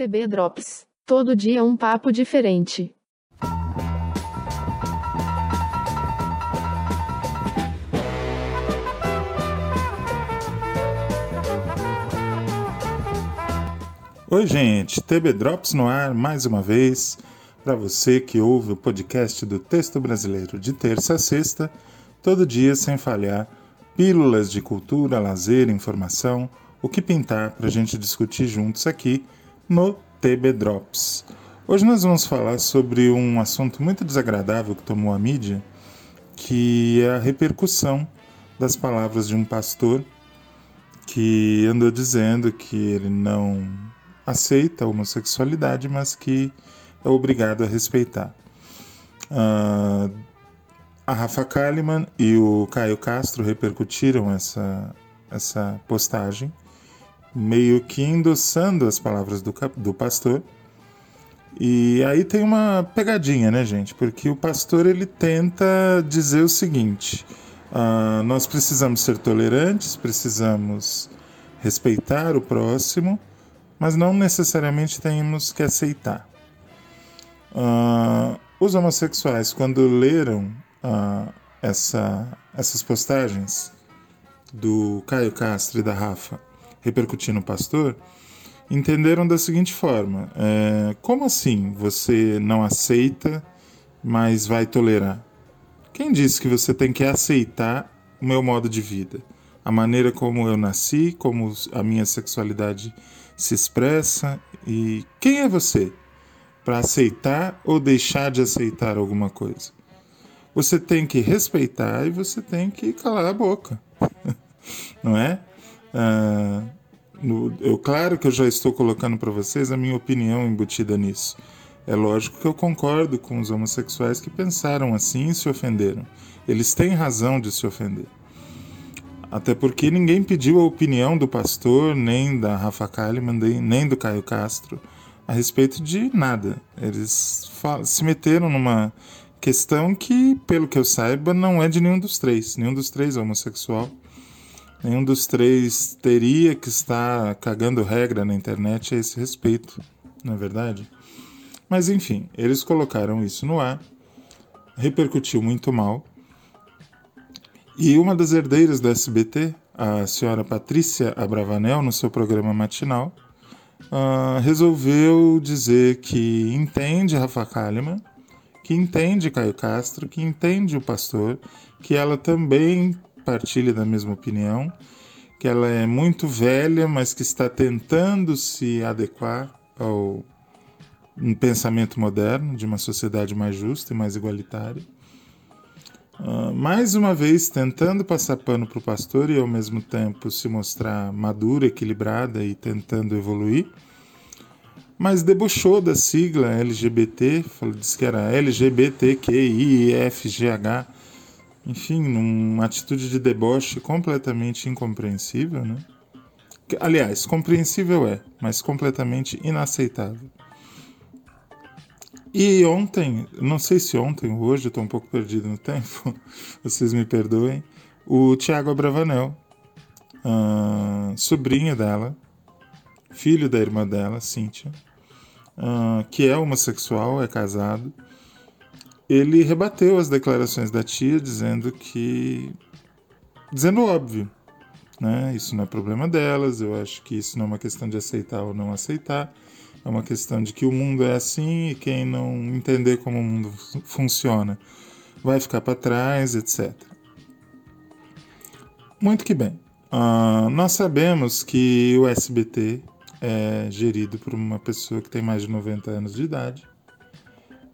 TB Drops. Todo dia um papo diferente. Oi, gente, TB Drops no ar mais uma vez. Para você que ouve o podcast do Texto Brasileiro de terça a sexta, todo dia sem falhar, pílulas de cultura, lazer, informação, o que pintar para a gente discutir juntos aqui no TB Drops. Hoje nós vamos falar sobre um assunto muito desagradável que tomou a mídia, que é a repercussão das palavras de um pastor que andou dizendo que ele não aceita a homossexualidade, mas que é obrigado a respeitar. Uh, a Rafa Kalimann e o Caio Castro repercutiram essa, essa postagem, meio que endossando as palavras do, do pastor. E aí tem uma pegadinha, né, gente? Porque o pastor ele tenta dizer o seguinte: uh, nós precisamos ser tolerantes, precisamos respeitar o próximo, mas não necessariamente temos que aceitar. Uh, os homossexuais, quando leram uh, essa, essas postagens do Caio Castro e da Rafa repercutindo no pastor, entenderam da seguinte forma: é, como assim você não aceita, mas vai tolerar? Quem disse que você tem que aceitar o meu modo de vida? A maneira como eu nasci, como a minha sexualidade se expressa e quem é você para aceitar ou deixar de aceitar alguma coisa? Você tem que respeitar e você tem que calar a boca, não é? Ah, no, eu, claro que eu já estou colocando para vocês a minha opinião embutida nisso. É lógico que eu concordo com os homossexuais que pensaram assim e se ofenderam. Eles têm razão de se ofender. Até porque ninguém pediu a opinião do pastor, nem da Rafa Kalimann, nem do Caio Castro a respeito de nada. Eles se meteram numa questão que, pelo que eu saiba, não é de nenhum dos três. Nenhum dos três é homossexual. Nenhum dos três teria que estar cagando regra na internet a esse respeito, não é verdade? Mas enfim, eles colocaram isso no ar, repercutiu muito mal. E uma das herdeiras do SBT, a senhora Patrícia Abravanel, no seu programa matinal, uh, resolveu dizer que entende Rafa Kalimann, que entende Caio Castro, que entende o pastor, que ela também partilha da mesma opinião, que ela é muito velha, mas que está tentando se adequar ao um pensamento moderno de uma sociedade mais justa e mais igualitária. Uh, mais uma vez tentando passar pano para o pastor e ao mesmo tempo se mostrar madura, equilibrada e tentando evoluir, mas debochou da sigla LGBT, falou, disse que era LGBTQIFGH, enfim, numa atitude de deboche completamente incompreensível, né? Aliás, compreensível é, mas completamente inaceitável. E ontem, não sei se ontem ou hoje, estou um pouco perdido no tempo, vocês me perdoem, o Tiago Abravanel, uh, sobrinho dela, filho da irmã dela, Cíntia, uh, que é homossexual, é casado, ele rebateu as declarações da tia dizendo que. dizendo óbvio, né? Isso não é problema delas, eu acho que isso não é uma questão de aceitar ou não aceitar é uma questão de que o mundo é assim e quem não entender como o mundo funciona vai ficar para trás, etc. Muito que bem. Uh, nós sabemos que o SBT é gerido por uma pessoa que tem mais de 90 anos de idade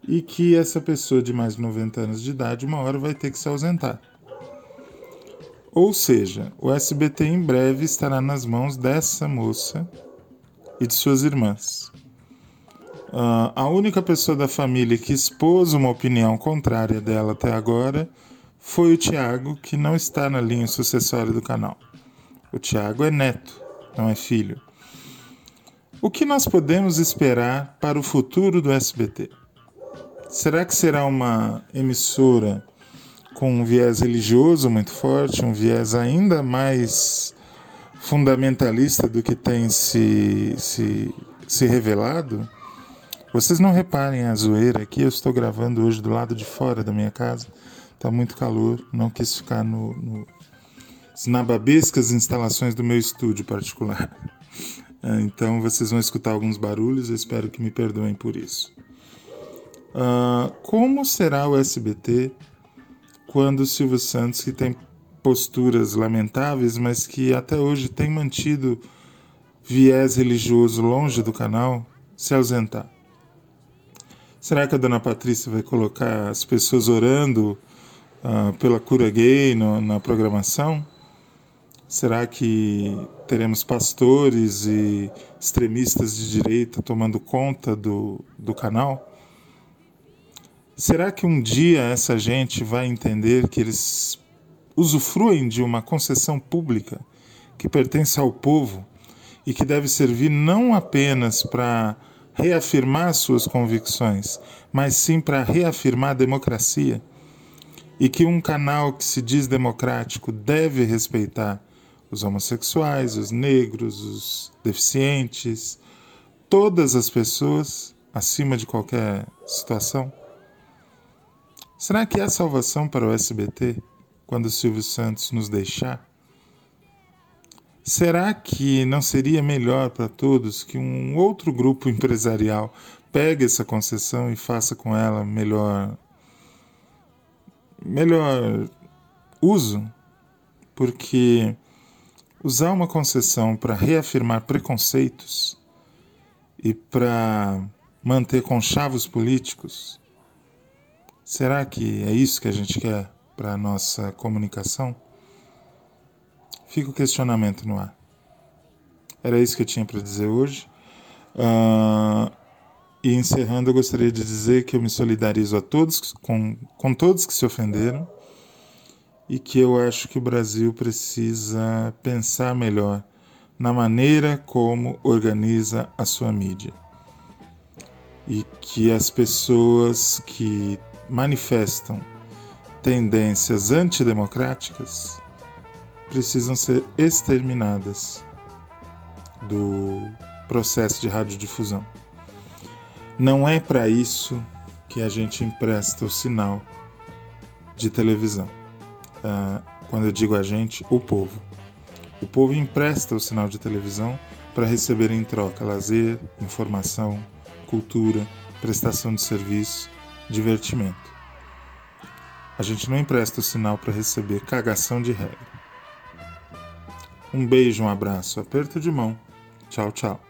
e que essa pessoa de mais de 90 anos de idade uma hora vai ter que se ausentar. Ou seja, o SBT em breve estará nas mãos dessa moça e de suas irmãs. Uh, a única pessoa da família que expôs uma opinião contrária dela até agora foi o Tiago, que não está na linha sucessória do canal. O Tiago é neto, não é filho. O que nós podemos esperar para o futuro do SBT? Será que será uma emissora com um viés religioso muito forte, um viés ainda mais fundamentalista do que tem se, se se revelado, vocês não reparem a zoeira aqui, eu estou gravando hoje do lado de fora da minha casa, está muito calor, não quis ficar no, no, nas babescas instalações do meu estúdio particular. Então vocês vão escutar alguns barulhos, eu espero que me perdoem por isso. Uh, como será o SBT quando o Silvio Santos, que tem posturas lamentáveis, mas que até hoje tem mantido viés religioso longe do canal, se ausentar? Será que a dona Patrícia vai colocar as pessoas orando uh, pela cura gay no, na programação? Será que teremos pastores e extremistas de direita tomando conta do, do canal? Será que um dia essa gente vai entender que eles usufruem de uma concessão pública que pertence ao povo e que deve servir não apenas para reafirmar suas convicções, mas sim para reafirmar a democracia? E que um canal que se diz democrático deve respeitar os homossexuais, os negros, os deficientes, todas as pessoas acima de qualquer situação? Será que há salvação para o SBT quando Silvio Santos nos deixar? Será que não seria melhor para todos que um outro grupo empresarial pegue essa concessão e faça com ela melhor melhor uso? Porque usar uma concessão para reafirmar preconceitos e para manter conchavos políticos Será que é isso que a gente quer para a nossa comunicação? Fica o questionamento no ar. Era isso que eu tinha para dizer hoje. Uh, e encerrando, eu gostaria de dizer que eu me solidarizo a todos, com, com todos que se ofenderam, e que eu acho que o Brasil precisa pensar melhor na maneira como organiza a sua mídia. E que as pessoas que manifestam tendências antidemocráticas precisam ser exterminadas do processo de radiodifusão. Não é para isso que a gente empresta o sinal de televisão. Uh, quando eu digo a gente, o povo. O povo empresta o sinal de televisão para receber em troca lazer, informação, cultura, prestação de serviço divertimento. A gente não empresta o sinal para receber cagação de regra. Um beijo, um abraço, aperto de mão. Tchau, tchau.